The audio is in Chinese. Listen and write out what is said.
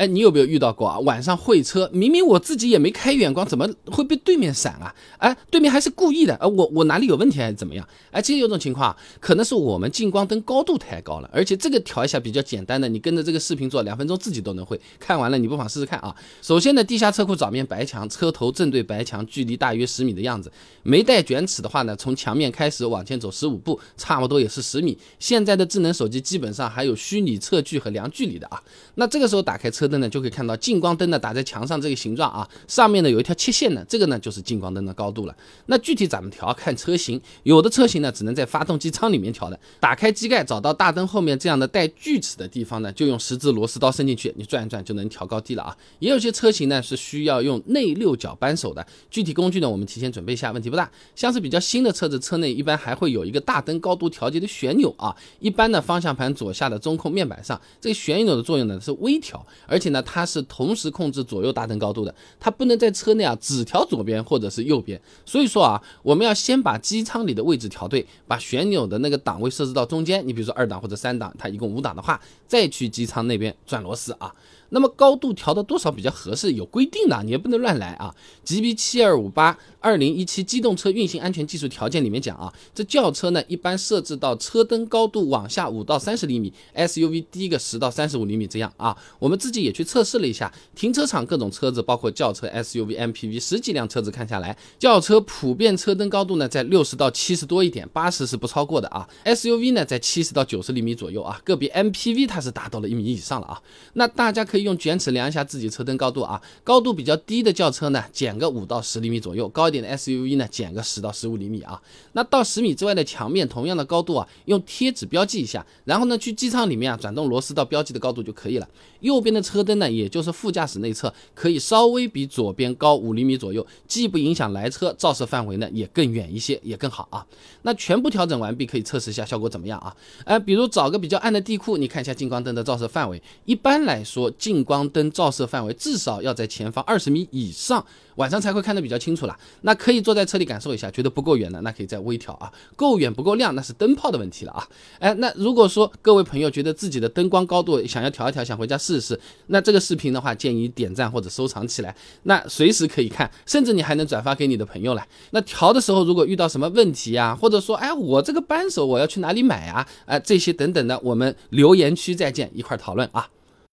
哎，你有没有遇到过啊？晚上会车，明明我自己也没开远光，怎么会被对面闪啊？哎，对面还是故意的，呃，我我哪里有问题还是怎么样？哎，其实有种情况，可能是我们近光灯高度太高了，而且这个调一下比较简单的，你跟着这个视频做，两分钟自己都能会。看完了，你不妨试试看啊。首先呢，地下车库找面白墙，车头正对白墙，距离大约十米的样子。没带卷尺的话呢，从墙面开始往前走十五步，差不多也是十米。现在的智能手机基本上还有虚拟测距和量距离的啊。那这个时候打开车灯呢，就可以看到近光灯呢打在墙上这个形状啊，上面呢有一条切线呢，这个呢就是近光灯的高度了。那具体怎么调？看车型，有的车型呢只能在发动机舱里面调的。打开机盖，找到大灯后面这样的带锯齿的地方呢，就用十字螺丝刀伸进去，你转一转就能调高低了啊。也有些车型呢是需要用内六角扳手的，具体工具呢我们提前准备一下，问题不大。像是比较新的车子，车内一般还会有一个大灯高度调节的旋钮啊。一般呢方向盘左下的中控面板上，这个旋钮的作用呢是微调，而而且呢它是同时控制左右大灯高度的，它不能在车内啊只调左边或者是右边。所以说啊，我们要先把机舱里的位置调对，把旋钮的那个档位设置到中间。你比如说二档或者三档，它一共五档的话，再去机舱那边转螺丝啊。那么高度调到多少比较合适？有规定的，你也不能乱来啊。GB 七二五八二零一七机动车运行安全技术条件里面讲啊，这轿车呢一般设置到车灯高度往下五到三十厘米，SUV 低个十到三十五厘米这样啊。我们自己也也去测试了一下，停车场各种车子，包括轿车、SUV、MPV 十几辆车子看下来，轿车普遍车灯高度呢在六十到七十多一点，八十是不超过的啊。SUV 呢在七十到九十厘米左右啊，个别 MPV 它是达到了一米以上了啊。那大家可以。用卷尺量一下自己车灯高度啊，高度比较低的轿车呢，减个五到十厘米左右；高一点的 SUV 呢，减个十到十五厘米啊。那到十米之外的墙面，同样的高度啊，用贴纸标记一下，然后呢，去机舱里面啊，转动螺丝到标记的高度就可以了。右边的车车灯呢，也就是副驾驶内侧，可以稍微比左边高五厘米左右，既不影响来车，照射范围呢也更远一些，也更好啊。那全部调整完毕，可以测试一下效果怎么样啊？哎，比如找个比较暗的地库，你看一下近光灯的照射范围，一般来说近。光灯照射范围至少要在前方二十米以上，晚上才会看得比较清楚了。那可以坐在车里感受一下，觉得不够远的，那可以再微调啊。够远不够亮，那是灯泡的问题了啊。哎，那如果说各位朋友觉得自己的灯光高度想要调一调，想回家试试，那这个视频的话，建议点赞或者收藏起来，那随时可以看，甚至你还能转发给你的朋友来。那调的时候如果遇到什么问题啊，或者说哎我这个扳手我要去哪里买啊，哎这些等等的，我们留言区再见，一块讨论啊。